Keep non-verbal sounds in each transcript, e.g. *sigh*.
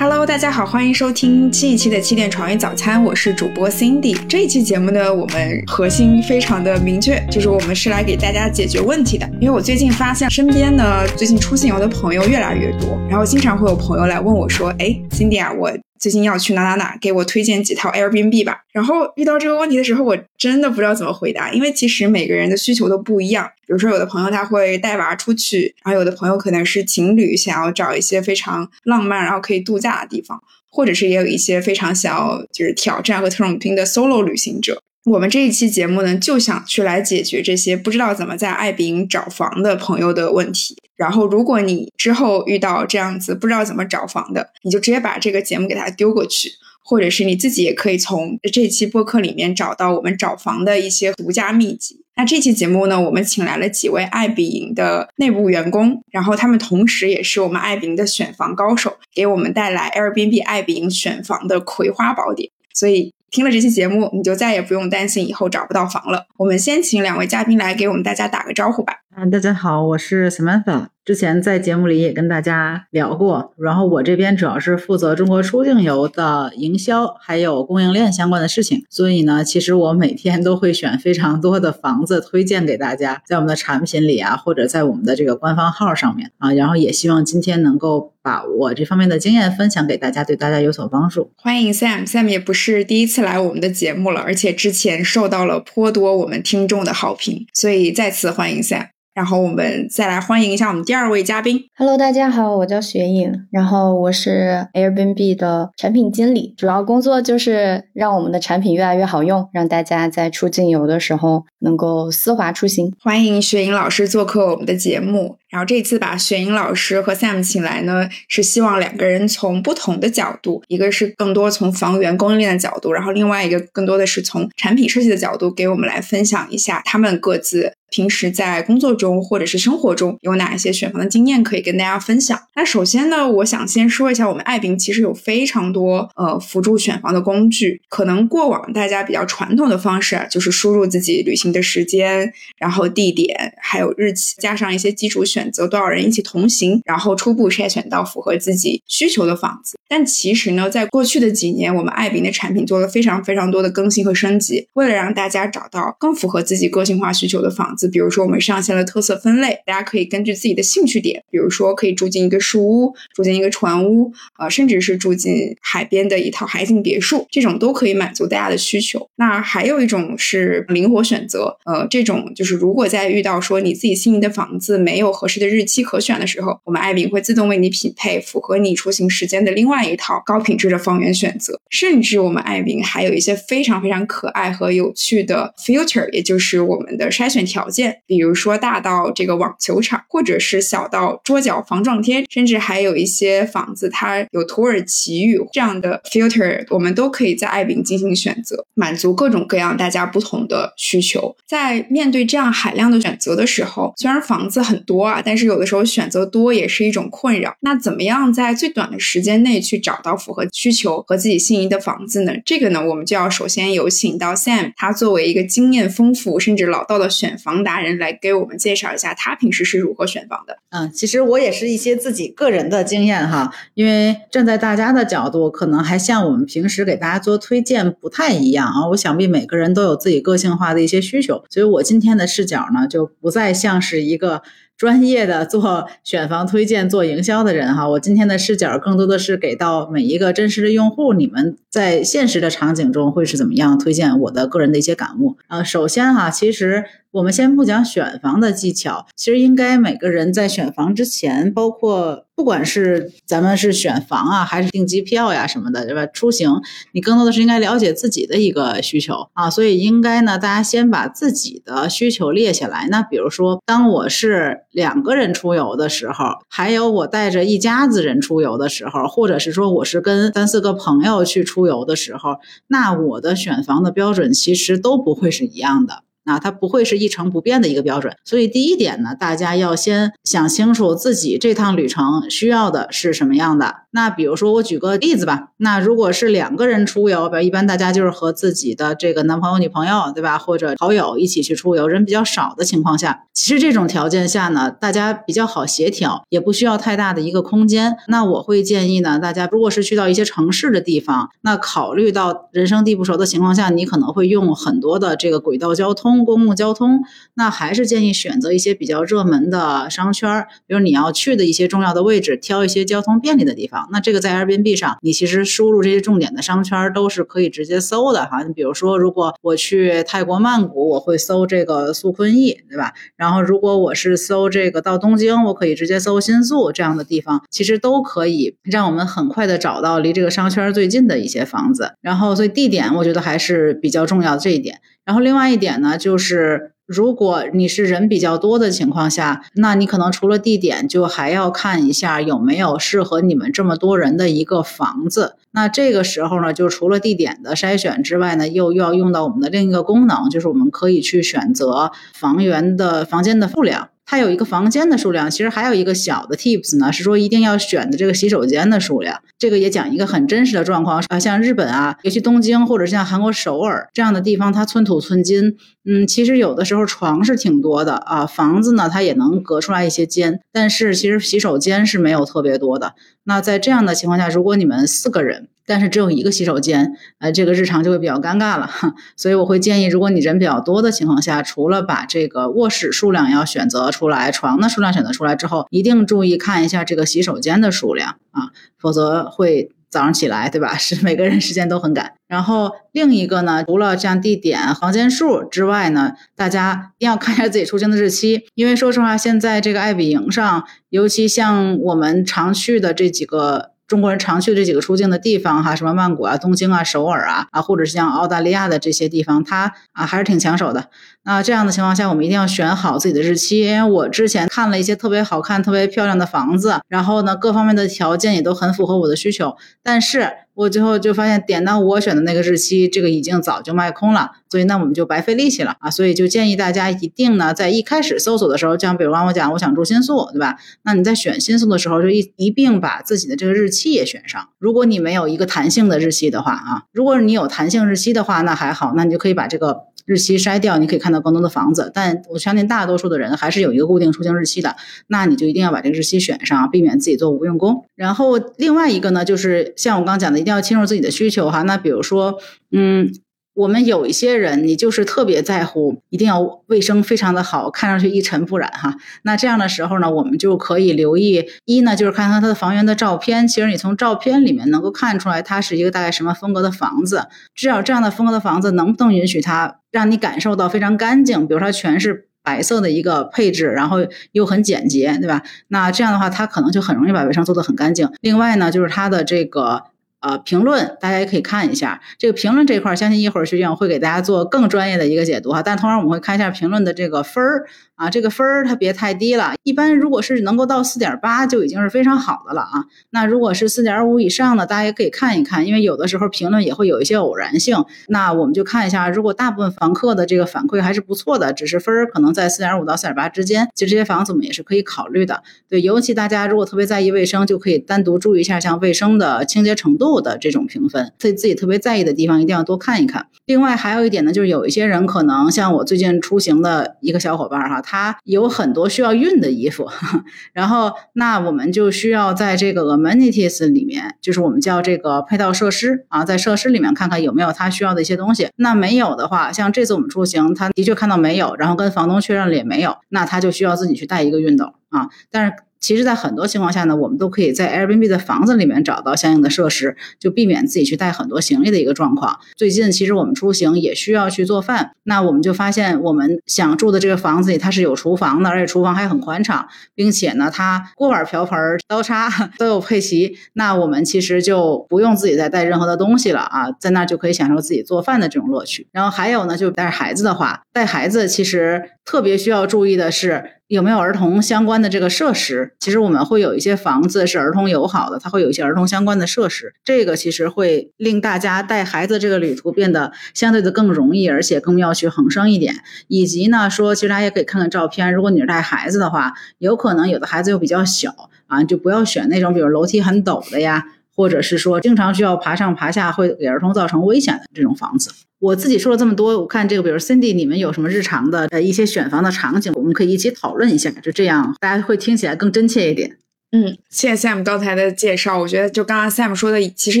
Hello，大家好，欢迎收听新一期的起点创业早餐，我是主播 Cindy。这一期节目呢，我们核心非常的明确，就是我们是来给大家解决问题的。因为我最近发现身边呢，最近出行游的朋友越来越多，然后经常会有朋友来问我说：“哎，Cindy 啊，我。”最近要去哪哪哪，给我推荐几套 Airbnb 吧。然后遇到这个问题的时候，我真的不知道怎么回答，因为其实每个人的需求都不一样。比如说，有的朋友他会带娃出去，然后有的朋友可能是情侣，想要找一些非常浪漫，然后可以度假的地方，或者是也有一些非常想要就是挑战和特种兵的 solo 旅行者。我们这一期节目呢，就想去来解决这些不知道怎么在爱彼迎找房的朋友的问题。然后，如果你之后遇到这样子不知道怎么找房的，你就直接把这个节目给他丢过去，或者是你自己也可以从这期播客里面找到我们找房的一些独家秘籍。那这期节目呢，我们请来了几位爱彼迎的内部员工，然后他们同时也是我们爱彼迎的选房高手，给我们带来 Airbnb 爱彼迎选房的葵花宝典。所以。听了这期节目，你就再也不用担心以后找不到房了。我们先请两位嘉宾来给我们大家打个招呼吧。嗯，大家好，我是 Samantha。之前在节目里也跟大家聊过，然后我这边主要是负责中国出境游的营销，还有供应链相关的事情。所以呢，其实我每天都会选非常多的房子推荐给大家，在我们的产品里啊，或者在我们的这个官方号上面啊。然后也希望今天能够把我这方面的经验分享给大家，对大家有所帮助。欢迎 Sam，Sam 也不是第一次来我们的节目了，而且之前受到了颇多我们听众的好评，所以再次欢迎 Sam。然后我们再来欢迎一下我们第二位嘉宾。Hello，大家好，我叫雪影，然后我是 Airbnb 的产品经理，主要工作就是让我们的产品越来越好用，让大家在出境游的时候能够丝滑出行。欢迎雪影老师做客我们的节目。然后这次把雪影老师和 Sam 请来呢，是希望两个人从不同的角度，一个是更多从房源供应链的角度，然后另外一个更多的是从产品设计的角度，给我们来分享一下他们各自。平时在工作中或者是生活中有哪一些选房的经验可以跟大家分享？那首先呢，我想先说一下，我们爱彼其实有非常多呃辅助选房的工具。可能过往大家比较传统的方式啊，就是输入自己旅行的时间，然后地点，还有日期，加上一些基础选择，多少人一起同行，然后初步筛选到符合自己需求的房子。但其实呢，在过去的几年，我们爱彼的产品做了非常非常多的更新和升级，为了让大家找到更符合自己个性化需求的房子，比如说我们上线了特色分类，大家可以根据自己的兴趣点，比如说可以住进一个树屋，住进一个船屋，呃，甚至是住进海边的一套海景别墅，这种都可以满足大家的需求。那还有一种是灵活选择，呃，这种就是如果在遇到说你自己心仪的房子没有合适的日期可选的时候，我们爱彼会自动为你匹配符合你出行时间的另外。一套高品质的房源选择，甚至我们爱彼还有一些非常非常可爱和有趣的 filter，也就是我们的筛选条条件。比如说大到这个网球场，或者是小到桌角防撞贴，甚至还有一些房子它有土耳其语这样的 filter，我们都可以在爱彼进行选择，满足各种各样大家不同的需求。在面对这样海量的选择的时候，虽然房子很多啊，但是有的时候选择多也是一种困扰。那怎么样在最短的时间内？去找到符合需求和自己心仪的房子呢？这个呢，我们就要首先有请到 Sam，他作为一个经验丰富甚至老道的选房达人，来给我们介绍一下他平时是如何选房的。嗯，其实我也是一些自己个人的经验哈，因为站在大家的角度，可能还像我们平时给大家做推荐不太一样啊。我想必每个人都有自己个性化的一些需求，所以我今天的视角呢，就不再像是一个。专业的做选房推荐、做营销的人哈，我今天的视角更多的是给到每一个真实的用户，你们在现实的场景中会是怎么样推荐我的个人的一些感悟啊。首先哈，其实。我们先不讲选房的技巧，其实应该每个人在选房之前，包括不管是咱们是选房啊，还是订机票呀什么的，对吧？出行，你更多的是应该了解自己的一个需求啊，所以应该呢，大家先把自己的需求列下来。那比如说，当我是两个人出游的时候，还有我带着一家子人出游的时候，或者是说我是跟三四个朋友去出游的时候，那我的选房的标准其实都不会是一样的。啊，它不会是一成不变的一个标准。所以第一点呢，大家要先想清楚自己这趟旅程需要的是什么样的。那比如说我举个例子吧，那如果是两个人出游，比如一般大家就是和自己的这个男朋友、女朋友，对吧，或者好友一起去出游，人比较少的情况下，其实这种条件下呢，大家比较好协调，也不需要太大的一个空间。那我会建议呢，大家如果是去到一些城市的地方，那考虑到人生地不熟的情况下，你可能会用很多的这个轨道交通、公共交通，那还是建议选择一些比较热门的商圈，比如你要去的一些重要的位置，挑一些交通便利的地方。那这个在 Airbnb 上，你其实输入这些重点的商圈都是可以直接搜的哈。你比如说，如果我去泰国曼谷，我会搜这个素坤驿，对吧？然后如果我是搜这个到东京，我可以直接搜新宿这样的地方，其实都可以让我们很快的找到离这个商圈最近的一些房子。然后，所以地点我觉得还是比较重要的这一点。然后另外一点呢，就是。如果你是人比较多的情况下，那你可能除了地点，就还要看一下有没有适合你们这么多人的一个房子。那这个时候呢，就除了地点的筛选之外呢，又又要用到我们的另一个功能，就是我们可以去选择房源的房间的数量。它有一个房间的数量，其实还有一个小的 tips 呢，是说一定要选的这个洗手间的数量。这个也讲一个很真实的状况啊，像日本啊，尤其东京或者像韩国首尔这样的地方，它寸土寸金，嗯，其实有的时候床是挺多的啊，房子呢它也能隔出来一些间，但是其实洗手间是没有特别多的。那在这样的情况下，如果你们四个人，但是只有一个洗手间，呃，这个日常就会比较尴尬了。所以我会建议，如果你人比较多的情况下，除了把这个卧室数量要选择出来，床的数量选择出来之后，一定注意看一下这个洗手间的数量啊，否则会早上起来，对吧？*laughs* 是每个人时间都很赶。然后另一个呢，除了这样地点、房间数之外呢，大家一定要看一下自己出行的日期，因为说实话，现在这个爱彼迎上，尤其像我们常去的这几个。中国人常去这几个出境的地方，哈，什么曼谷啊、东京啊、首尔啊，啊，或者是像澳大利亚的这些地方，它啊还是挺抢手的。那这样的情况下，我们一定要选好自己的日期，因为我之前看了一些特别好看、特别漂亮的房子，然后呢，各方面的条件也都很符合我的需求，但是。我最后就发现，点到我选的那个日期，这个已经早就卖空了，所以那我们就白费力气了啊！所以就建议大家一定呢，在一开始搜索的时候，像比如刚我讲，我想住新宿，对吧？那你在选新宿的时候，就一一并把自己的这个日期也选上。如果你没有一个弹性的日期的话啊，如果你有弹性日期的话，那还好，那你就可以把这个。日期筛掉，你可以看到更多的房子，但我相信大多数的人还是有一个固定出行日期的，那你就一定要把这个日期选上，避免自己做无用功。然后另外一个呢，就是像我刚讲的，一定要清楚自己的需求哈。那比如说，嗯。我们有一些人，你就是特别在乎，一定要卫生非常的好，看上去一尘不染哈。那这样的时候呢，我们就可以留意一呢，就是看看他的房源的照片。其实你从照片里面能够看出来，它是一个大概什么风格的房子。至少这样的风格的房子能不能允许它让你感受到非常干净？比如说全是白色的一个配置，然后又很简洁，对吧？那这样的话，它可能就很容易把卫生做得很干净。另外呢，就是它的这个。呃，评论大家也可以看一下这个评论这块，相信一会儿学长会给大家做更专业的一个解读哈。但同时我们会看一下评论的这个分儿啊，这个分儿它别太低了。一般如果是能够到四点八就已经是非常好的了啊。那如果是四点五以上的，大家也可以看一看，因为有的时候评论也会有一些偶然性。那我们就看一下，如果大部分房客的这个反馈还是不错的，只是分儿可能在四点五到四点八之间，其实这些房子我们也是可以考虑的。对，尤其大家如果特别在意卫生，就可以单独注意一下像卫生的清洁程度。的这种评分，对自己特别在意的地方，一定要多看一看。另外还有一点呢，就是有一些人可能像我最近出行的一个小伙伴哈，他有很多需要熨的衣服，*laughs* 然后那我们就需要在这个 amenities 里面，就是我们叫这个配套设施啊，在设施里面看看有没有他需要的一些东西。那没有的话，像这次我们出行，他的确看到没有，然后跟房东确认了也没有，那他就需要自己去带一个熨斗啊，但是。其实，在很多情况下呢，我们都可以在 Airbnb 的房子里面找到相应的设施，就避免自己去带很多行李的一个状况。最近，其实我们出行也需要去做饭，那我们就发现，我们想住的这个房子里它是有厨房的，而且厨房还很宽敞，并且呢，它锅碗瓢盆、刀叉 *laughs* 都有配齐。那我们其实就不用自己再带任何的东西了啊，在那就可以享受自己做饭的这种乐趣。然后还有呢，就带孩子的话，带孩子其实特别需要注意的是。有没有儿童相关的这个设施？其实我们会有一些房子是儿童友好的，它会有一些儿童相关的设施，这个其实会令大家带孩子这个旅途变得相对的更容易，而且更要去横生一点。以及呢，说其实大家也可以看看照片，如果你是带孩子的话，有可能有的孩子又比较小啊，就不要选那种比如楼梯很陡的呀。或者是说，经常需要爬上爬下，会给儿童造成危险的这种房子。我自己说了这么多，我看这个，比如 Cindy，你们有什么日常的呃一些选房的场景，我们可以一起讨论一下，就这样大家会听起来更真切一点。嗯，谢谢 Sam 刚才的介绍。我觉得就刚刚 Sam 说的，其实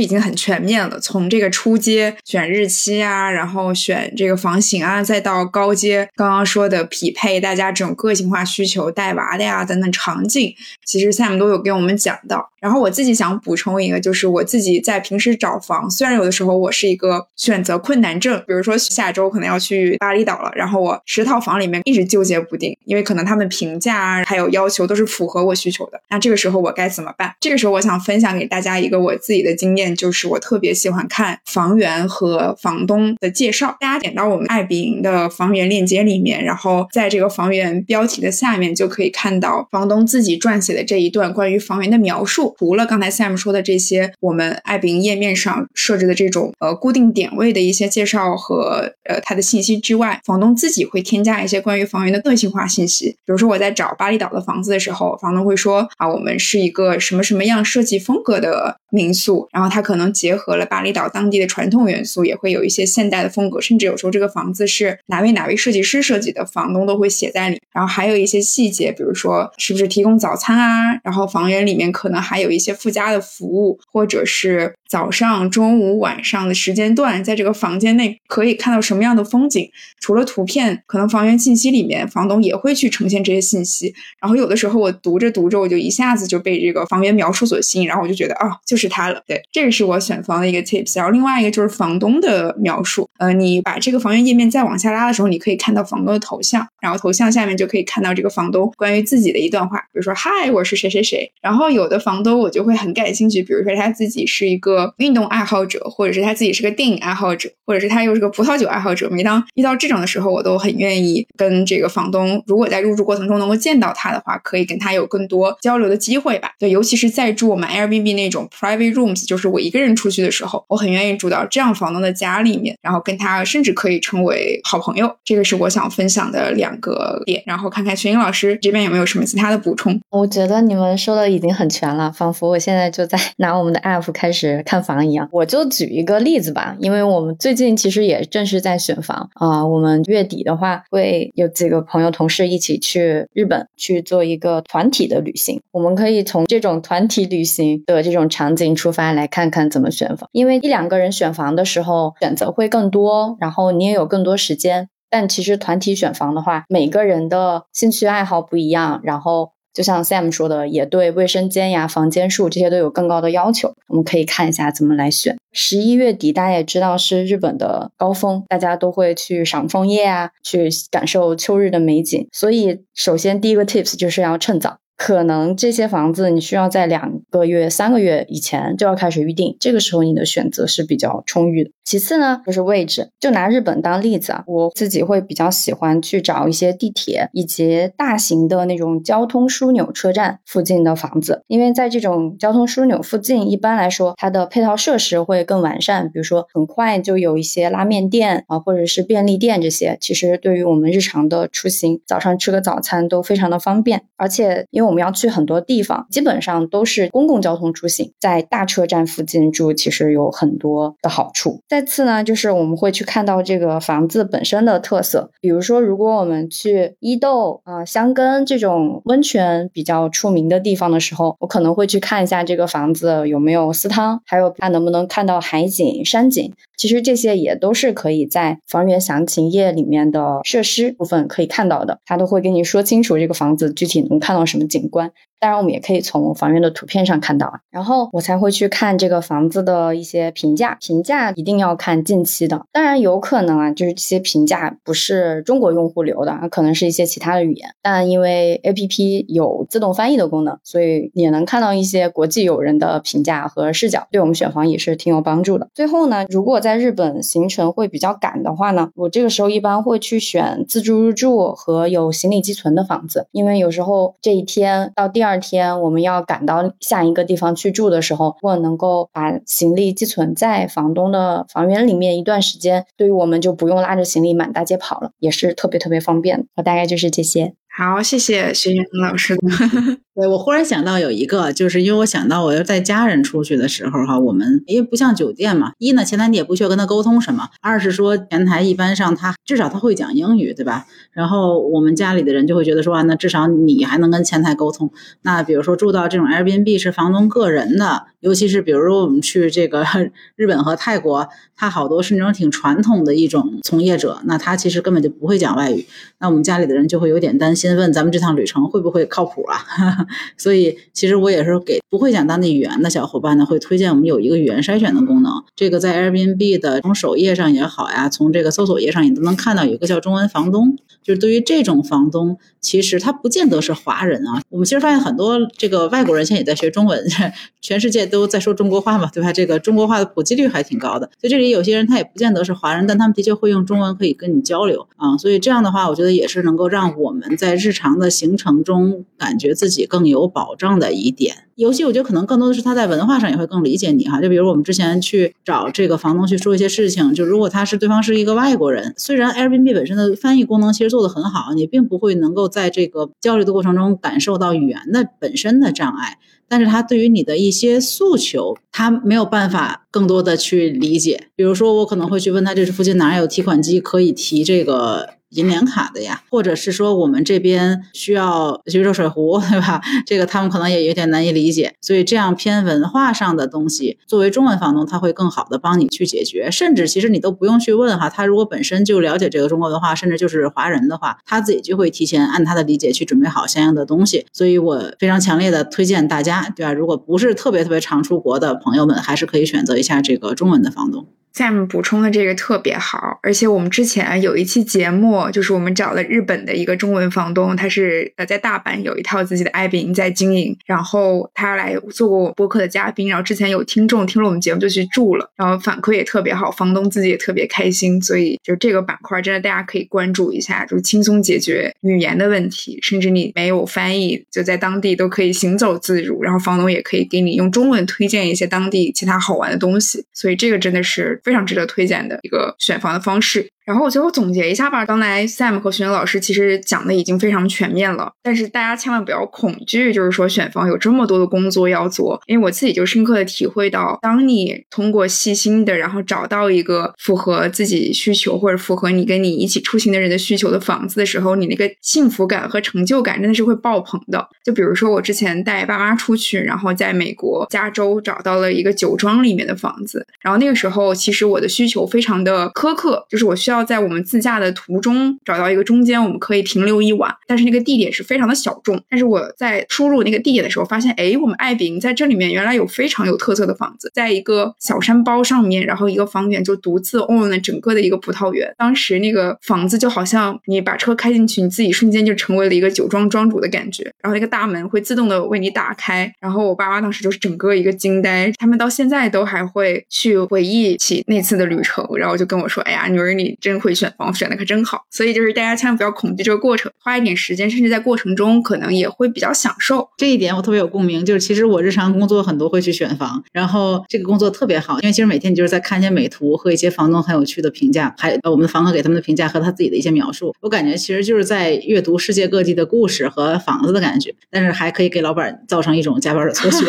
已经很全面了。从这个初阶选日期啊，然后选这个房型啊，再到高阶刚刚说的匹配大家这种个性化需求、带娃的呀等等场景，其实 Sam 都有给我们讲到。然后我自己想补充一个，就是我自己在平时找房，虽然有的时候我是一个选择困难症，比如说下周可能要去巴厘岛了，然后我十套房里面一直纠结不定，因为可能他们评价啊还有要求都是符合我需求的，那这个时候我该怎么办？这个时候我想分享给大家一个我自己的经验，就是我特别喜欢看房源和房东的介绍。大家点到我们爱彼迎的房源链接里面，然后在这个房源标题的下面就可以看到房东自己撰写的这一段关于房源的描述。除了刚才 Sam 说的这些，我们爱彼迎页面上设置的这种呃固定点位的一些介绍和呃它的信息之外，房东自己会添加一些关于房源的个性化信息。比如说我在找巴厘岛的房子的时候，房东会说啊，我们是一个什么什么样设计风格的民宿，然后它可能结合了巴厘岛当地的传统元素，也会有一些现代的风格，甚至有时候这个房子是哪位哪位设计师设计的，房东都会写在里。然后还有一些细节，比如说是不是提供早餐啊，然后房源里面可能还。还有一些附加的服务，或者是。早上、中午、晚上的时间段，在这个房间内可以看到什么样的风景？除了图片，可能房源信息里面，房东也会去呈现这些信息。然后有的时候我读着读着，我就一下子就被这个房源描述所吸引，然后我就觉得啊，就是它了。对，这个是我选房的一个 tips。然后另外一个就是房东的描述。呃，你把这个房源页面再往下拉的时候，你可以看到房东的头像，然后头像下面就可以看到这个房东关于自己的一段话，比如说嗨，我是谁谁谁。然后有的房东我就会很感兴趣，比如说他自己是一个。运动爱好者，或者是他自己是个电影爱好者，或者是他又是个葡萄酒爱好者。每当遇到这种的时候，我都很愿意跟这个房东，如果在入住过程中能够见到他的话，可以跟他有更多交流的机会吧。对，尤其是在住我们 Airbnb 那种 private rooms，就是我一个人出去的时候，我很愿意住到这样房东的家里面，然后跟他甚至可以成为好朋友。这个是我想分享的两个点，然后看看雪英老师这边有没有什么其他的补充。我觉得你们说的已经很全了，仿佛我现在就在 *laughs* 拿我们的 app 开始。看房一样，我就举一个例子吧，因为我们最近其实也正是在选房啊。我们月底的话会有几个朋友同事一起去日本去做一个团体的旅行。我们可以从这种团体旅行的这种场景出发，来看看怎么选房。因为一两个人选房的时候选择会更多多，然后你也有更多时间。但其实团体选房的话，每个人的兴趣爱好不一样，然后。就像 Sam 说的，也对卫生间呀、房间数这些都有更高的要求。我们可以看一下怎么来选。十一月底，大家也知道是日本的高峰，大家都会去赏枫叶啊，去感受秋日的美景。所以，首先第一个 tips 就是要趁早。可能这些房子你需要在两个月、三个月以前就要开始预定，这个时候你的选择是比较充裕的。其次呢，就是位置，就拿日本当例子啊，我自己会比较喜欢去找一些地铁以及大型的那种交通枢纽车站附近的房子，因为在这种交通枢纽附近，一般来说它的配套设施会更完善，比如说很快就有一些拉面店啊，或者是便利店这些，其实对于我们日常的出行，早上吃个早餐都非常的方便，而且因为我们要去很多地方，基本上都是公共交通出行，在大车站附近住，其实有很多的好处。再次呢，就是我们会去看到这个房子本身的特色，比如说，如果我们去伊豆啊、香根这种温泉比较出名的地方的时候，我可能会去看一下这个房子有没有私汤，还有它能不能看到海景、山景。其实这些也都是可以在房源详情页里面的设施部分可以看到的，它都会跟你说清楚这个房子具体能看到什么景观。当然，我们也可以从房源的图片上看到啊。然后我才会去看这个房子的一些评价，评价一定要看近期的。当然有可能啊，就是这些评价不是中国用户留的，可能是一些其他的语言。但因为 A P P 有自动翻译的功能，所以也能看到一些国际友人的评价和视角，对我们选房也是挺有帮助的。最后呢，如果在日本行程会比较赶的话呢，我这个时候一般会去选自助入住和有行李寄存的房子，因为有时候这一天到第二二天我们要赶到下一个地方去住的时候，如果能够把行李寄存在房东的房源里面一段时间，对于我们就不用拉着行李满大街跑了，也是特别特别方便。我大概就是这些。好，谢谢徐云老师。*laughs* 对我忽然想到有一个，就是因为我想到我要带家人出去的时候哈，我们因为不像酒店嘛，一呢前台你也不需要跟他沟通什么，二是说前台一般上他至少他会讲英语，对吧？然后我们家里的人就会觉得说啊，那至少你还能跟前台沟通。那比如说住到这种 Airbnb 是房东个人的，尤其是比如说我们去这个 *laughs* 日本和泰国，他好多是那种挺传统的一种从业者，那他其实根本就不会讲外语，那我们家里的人就会有点担心，问咱们这趟旅程会不会靠谱啊？*laughs* 所以，其实我也是给不会讲当地语言的小伙伴呢，会推荐我们有一个语言筛选的功能。这个在 Airbnb 的从首页上也好呀，从这个搜索页上也都能看到，有一个叫中文房东。就是对于这种房东，其实他不见得是华人啊。我们其实发现很多这个外国人现在也在学中文，*laughs* 全世界都在说中国话嘛，对吧？这个中国话的普及率还挺高的。所以这里有些人他也不见得是华人，但他们的确会用中文可以跟你交流啊。所以这样的话，我觉得也是能够让我们在日常的行程中感觉自己更有保障的一点。尤其我觉得可能更多的是他在文化上也会更理解你哈。就比如我们之前去找这个房东去说一些事情，就如果他是对方是一个外国人，虽然 Airbnb 本身的翻译功能其实做得很好，你并不会能够在这个交流的过程中感受到语言的本身的障碍，但是他对于你的一些诉求，他没有办法更多的去理解。比如说，我可能会去问他，这是附近哪有提款机可以提这个。银联卡的呀，或者是说我们这边需要去热水壶，*laughs* 对吧？这个他们可能也有点难以理解，所以这样偏文化上的东西，作为中文房东，他会更好的帮你去解决。甚至其实你都不用去问哈，他如果本身就了解这个中国文化，甚至就是华人的话，他自己就会提前按他的理解去准备好相应的东西。所以我非常强烈的推荐大家，对吧？如果不是特别特别常出国的朋友们，还是可以选择一下这个中文的房东。Sam 补充的这个特别好，而且我们之前有一期节目，就是我们找了日本的一个中文房东，他是呃在大阪有一套自己的爱宾在经营，然后他来做过我播客的嘉宾，然后之前有听众听了我们节目就去住了，然后反馈也特别好，房东自己也特别开心，所以就这个板块真的大家可以关注一下，就是轻松解决语言的问题，甚至你没有翻译就在当地都可以行走自如，然后房东也可以给你用中文推荐一些当地其他好玩的东西，所以这个真的是。非常值得推荐的一个选房的方式。然后我最后总结一下吧。刚才 Sam 和徐老师其实讲的已经非常全面了，但是大家千万不要恐惧，就是说选房有这么多的工作要做。因为我自己就深刻的体会到，当你通过细心的，然后找到一个符合自己需求或者符合你跟你一起出行的人的需求的房子的时候，你那个幸福感和成就感真的是会爆棚的。就比如说我之前带爸妈出去，然后在美国加州找到了一个酒庄里面的房子，然后那个时候其实我的需求非常的苛刻，就是我需要。要在我们自驾的途中找到一个中间我们可以停留一晚，但是那个地点是非常的小众。但是我在输入那个地点的时候，发现，哎，我们爱饼在这里面原来有非常有特色的房子，在一个小山包上面，然后一个房源就独自 own 了整个的一个葡萄园。当时那个房子就好像你把车开进去，你自己瞬间就成为了一个酒庄庄主的感觉。然后那个大门会自动的为你打开，然后我爸妈当时就是整个一个惊呆，他们到现在都还会去回忆起那次的旅程，然后就跟我说，哎呀，女儿你真。会选房选的可真好，所以就是大家千万不要恐惧这个过程，花一点时间，甚至在过程中可能也会比较享受。这一点我特别有共鸣，就是其实我日常工作很多会去选房，然后这个工作特别好，因为其实每天你就是在看一些美图和一些房东很有趣的评价，还有我们的房客给他们的评价和他自己的一些描述，我感觉其实就是在阅读世界各地的故事和房子的感觉，但是还可以给老板造成一种加班的错觉。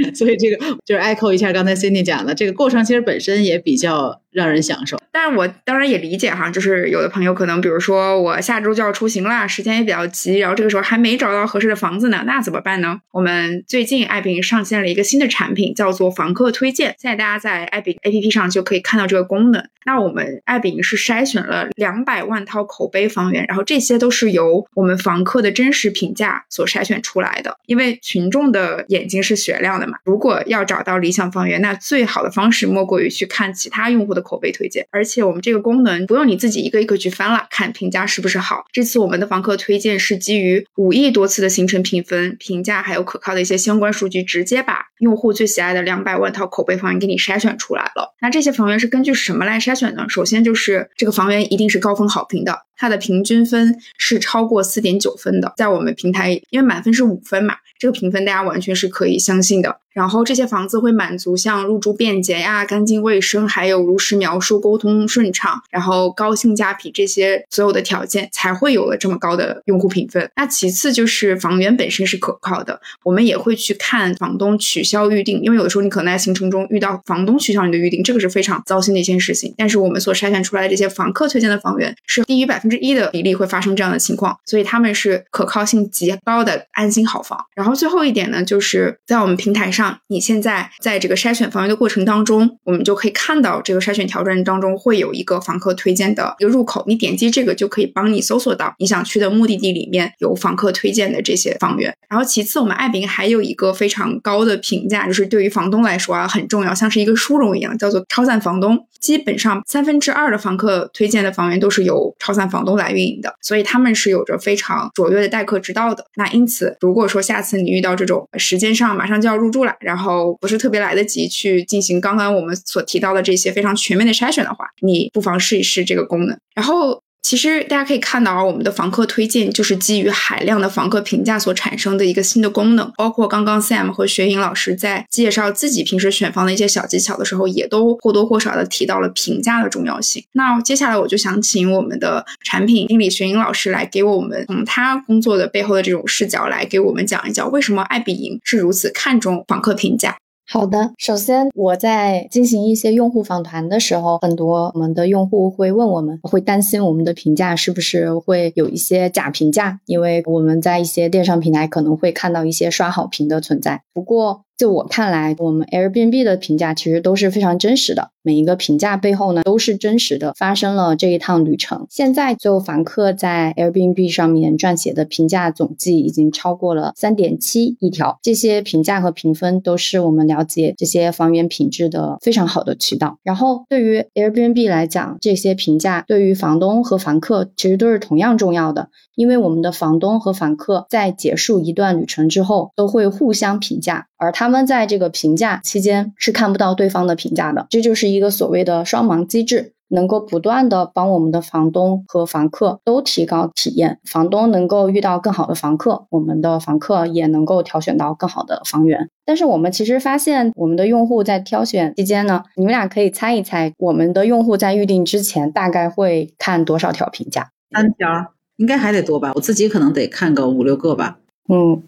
*laughs* 所以这个就是 echo 一下刚才 Cindy 讲的，这个过程其实本身也比较让人享受。但是我当然也理解哈，就是有的朋友可能，比如说我下周就要出行啦，时间也比较急，然后这个时候还没找到合适的房子呢，那怎么办呢？我们最近爱彼迎上线了一个新的产品，叫做房客推荐。现在大家在爱彼 APP 上就可以看到这个功能。那我们爱彼迎是筛选了两百万套口碑房源，然后这些都是由我们房客的真实评价所筛选出来的。因为群众的眼睛是雪亮的嘛，如果要找到理想房源，那最好的方式莫过于去看其他用户的口碑推荐。而且我们这个功能不用你自己一个一个去翻了，看评价是不是好。这次我们的房客推荐是基于五亿多次的行程评分、评价，还有可靠的一些相关数据，直接把用户最喜爱的两百万套口碑房源给你筛选出来了。那这些房源是根据什么来筛选呢？首先就是这个房源一定是高分好评的，它的平均分是超过四点九分的，在我们平台，因为满分是五分嘛，这个评分大家完全是可以相信的。然后这些房子会满足像入住便捷呀、干净卫生，还有如实描述、沟通顺畅，然后高性价比这些所有的条件，才会有了这么高的用户评分。那其次就是房源本身是可靠的，我们也会去看房东取消预定，因为有的时候你可能在行程中遇到房东取消你的预定，这个是非常糟心的一件事情。但是我们所筛选出来的这些房客推荐的房源是低于百分之一的比例会发生这样的情况，所以他们是可靠性极高的安心好房。然后最后一点呢，就是在我们平台上。你现在在这个筛选房源的过程当中，我们就可以看到这个筛选条件当中会有一个房客推荐的一个入口，你点击这个就可以帮你搜索到你想去的目的地里面有房客推荐的这些房源。然后其次，我们爱彼还有一个非常高的评价，就是对于房东来说啊很重要，像是一个殊荣一样，叫做超赞房东。基本上三分之二的房客推荐的房源都是由超赞房东来运营的，所以他们是有着非常卓越的待客之道的。那因此，如果说下次你遇到这种时间上马上就要入住了，然后不是特别来得及去进行刚刚我们所提到的这些非常全面的筛选的话，你不妨试一试这个功能。然后。其实大家可以看到啊，我们的房客推荐就是基于海量的房客评价所产生的一个新的功能。包括刚刚 Sam 和雪颖老师在介绍自己平时选房的一些小技巧的时候，也都或多或少的提到了评价的重要性。那接下来我就想请我们的产品经理雪颖老师来给我们从他工作的背后的这种视角来给我们讲一讲，为什么爱彼迎是如此看重访客评价。好的，首先我在进行一些用户访谈的时候，很多我们的用户会问我们，会担心我们的评价是不是会有一些假评价，因为我们在一些电商平台可能会看到一些刷好评的存在。不过，就我看来，我们 Airbnb 的评价其实都是非常真实的，每一个评价背后呢都是真实的发生了这一趟旅程。现在，就房客在 Airbnb 上面撰写的评价总计已经超过了三点七亿条，这些评价和评分都是我们了解这些房源品质的非常好的渠道。然后，对于 Airbnb 来讲，这些评价对于房东和房客其实都是同样重要的，因为我们的房东和房客在结束一段旅程之后都会互相评价，而他。他们在这个评价期间是看不到对方的评价的，这就是一个所谓的双盲机制，能够不断的帮我们的房东和房客都提高体验。房东能够遇到更好的房客，我们的房客也能够挑选到更好的房源。但是我们其实发现，我们的用户在挑选期间呢，你们俩可以猜一猜，我们的用户在预定之前大概会看多少条评价？三条，应该还得多吧？我自己可能得看个五六个吧。嗯。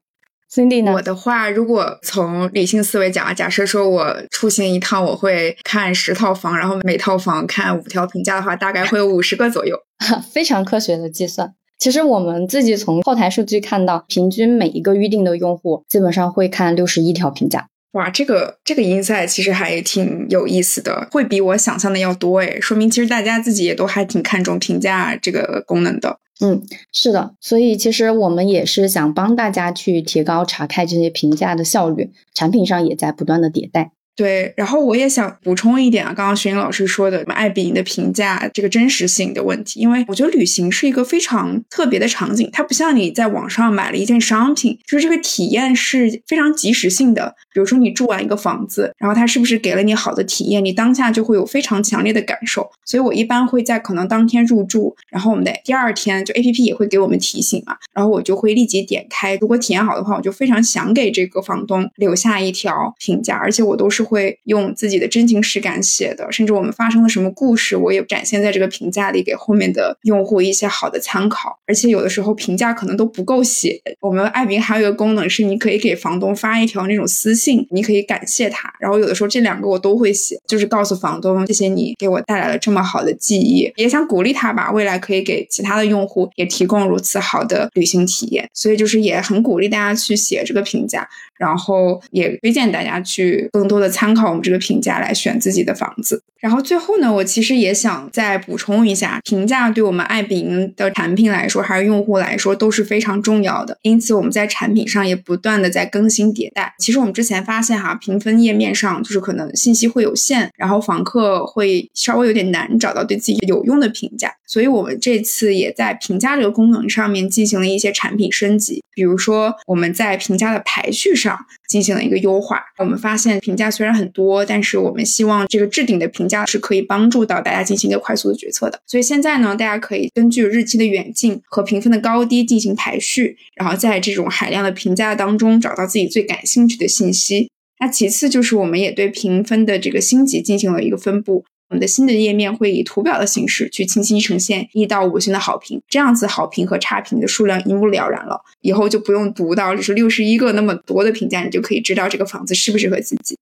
Cindy 呢？我的话，如果从理性思维讲啊，假设说我出行一趟，我会看十套房，然后每套房看五条评价的话，大概会有五十个左右。*laughs* 非常科学的计算。其实我们自己从后台数据看到，平均每一个预定的用户基本上会看六十一条评价。哇，这个这个 insight 其实还挺有意思的，会比我想象的要多诶，说明其实大家自己也都还挺看重评价这个功能的。嗯，是的，所以其实我们也是想帮大家去提高查看这些评价的效率，产品上也在不断的迭代。对，然后我也想补充一点啊，刚刚徐颖老师说的什么爱彼迎的评价这个真实性的问题，因为我觉得旅行是一个非常特别的场景，它不像你在网上买了一件商品，就是这个体验是非常即时性的。比如说你住完一个房子，然后它是不是给了你好的体验，你当下就会有非常强烈的感受。所以我一般会在可能当天入住，然后我们的第二天就 A P P 也会给我们提醒嘛，然后我就会立即点开，如果体验好的话，我就非常想给这个房东留下一条评价，而且我都是。会用自己的真情实感写的，甚至我们发生了什么故事，我也展现在这个评价里，给后面的用户一些好的参考。而且有的时候评价可能都不够写，我们爱彼迎还有一个功能是，你可以给房东发一条那种私信，你可以感谢他。然后有的时候这两个我都会写，就是告诉房东，谢谢你给我带来了这么好的记忆，也想鼓励他吧，未来可以给其他的用户也提供如此好的旅行体验。所以就是也很鼓励大家去写这个评价，然后也推荐大家去更多的参考我们这个评价来选自己的房子。然后最后呢，我其实也想再补充一下，评价对我们爱彼迎的产品来说，还是用户来说都是非常重要的。因此我们在产品上也不断的在更新迭代。其实我们之前发现哈，评分页面上就是可能信息会有限，然后房客会稍微有点难找到对自己有用的评价，所以我们这次也在评价这个功能上面进行了一些产品升级。比如说我们在评价的排序上进行了一个优化。我们发现评价虽然很多，但是我们希望这个置顶的评价是可以帮助到大家进行一个快速的决策的。所以现在呢，大家可以根据日期的远近和评分的高低进行排序，然后在这种海量的评价当中找到自己最感兴趣的信息。那其次就是我们也对评分的这个星级进行了一个分布。我们的新的页面会以图表的形式去清晰呈现一到五星的好评，这样子好评和差评的数量一目了然了，以后就不用读到就是六十一个那么多的评价，你就可以知道这个房子适不适合自己。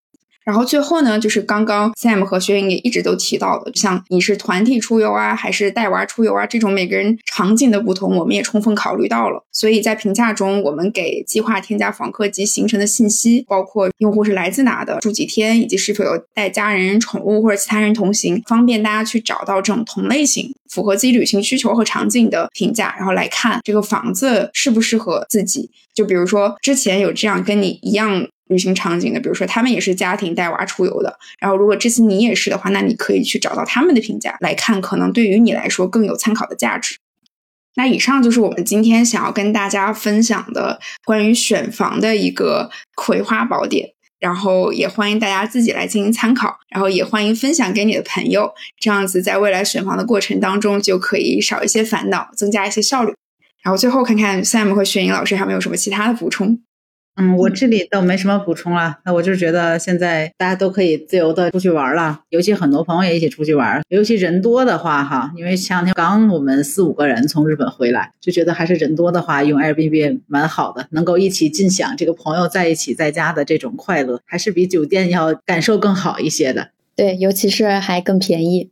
然后最后呢，就是刚刚 Sam 和雪颖也一直都提到的，像你是团体出游啊，还是带娃出游啊，这种每个人场景的不同，我们也充分考虑到了。所以在评价中，我们给计划添加访客及行程的信息，包括用户是来自哪的，住几天，以及是否有带家人、宠物或者其他人同行，方便大家去找到这种同类型、符合自己旅行需求和场景的评价，然后来看这个房子适不适合自己。就比如说之前有这样跟你一样。旅行场景的，比如说他们也是家庭带娃出游的，然后如果这次你也是的话，那你可以去找到他们的评价来看，可能对于你来说更有参考的价值。那以上就是我们今天想要跟大家分享的关于选房的一个葵花宝典，然后也欢迎大家自己来进行参考，然后也欢迎分享给你的朋友，这样子在未来选房的过程当中就可以少一些烦恼，增加一些效率。然后最后看看 Sam 和雪莹老师还有没有什么其他的补充。嗯，我这里倒没什么补充了。那我就觉得现在大家都可以自由的出去玩了，尤其很多朋友也一起出去玩，尤其人多的话哈，因为前两天刚我们四五个人从日本回来，就觉得还是人多的话用 Airbnb 蛮好的，能够一起尽享这个朋友在一起在家的这种快乐，还是比酒店要感受更好一些的。对，尤其是还更便宜。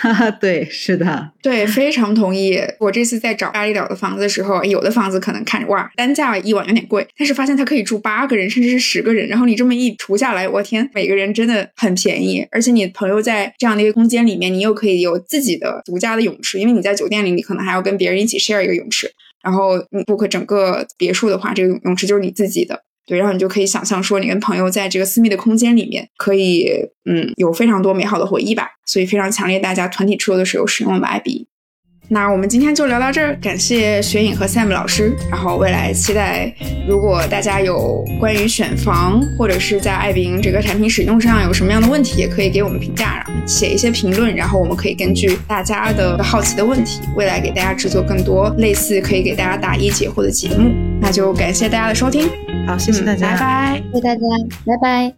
哈哈，对，是的，对，非常同意。我这次在找巴厘岛的房子的时候，有的房子可能看着哇，单价一晚有点贵，但是发现它可以住八个人，甚至是十个人。然后你这么一除下来，我天，每个人真的很便宜。而且你朋友在这样的一个空间里面，你又可以有自己的独家的泳池，因为你在酒店里，你可能还要跟别人一起 share 一个泳池。然后你 book 整个别墅的话，这个泳池就是你自己的。对，然后你就可以想象说，你跟朋友在这个私密的空间里面，可以嗯有非常多美好的回忆吧。所以非常强烈，大家团体出游的时候使用我们 IB。那我们今天就聊到这儿，感谢雪影和 Sam 老师。然后未来期待，如果大家有关于选房或者是在爱彼迎这个产品使用上有什么样的问题，也可以给我们评价，写一些评论，然后我们可以根据大家的好奇的问题，未来给大家制作更多类似可以给大家答疑解惑的节目。那就感谢大家的收听，好，谢谢大家，拜拜，谢谢大家，拜拜。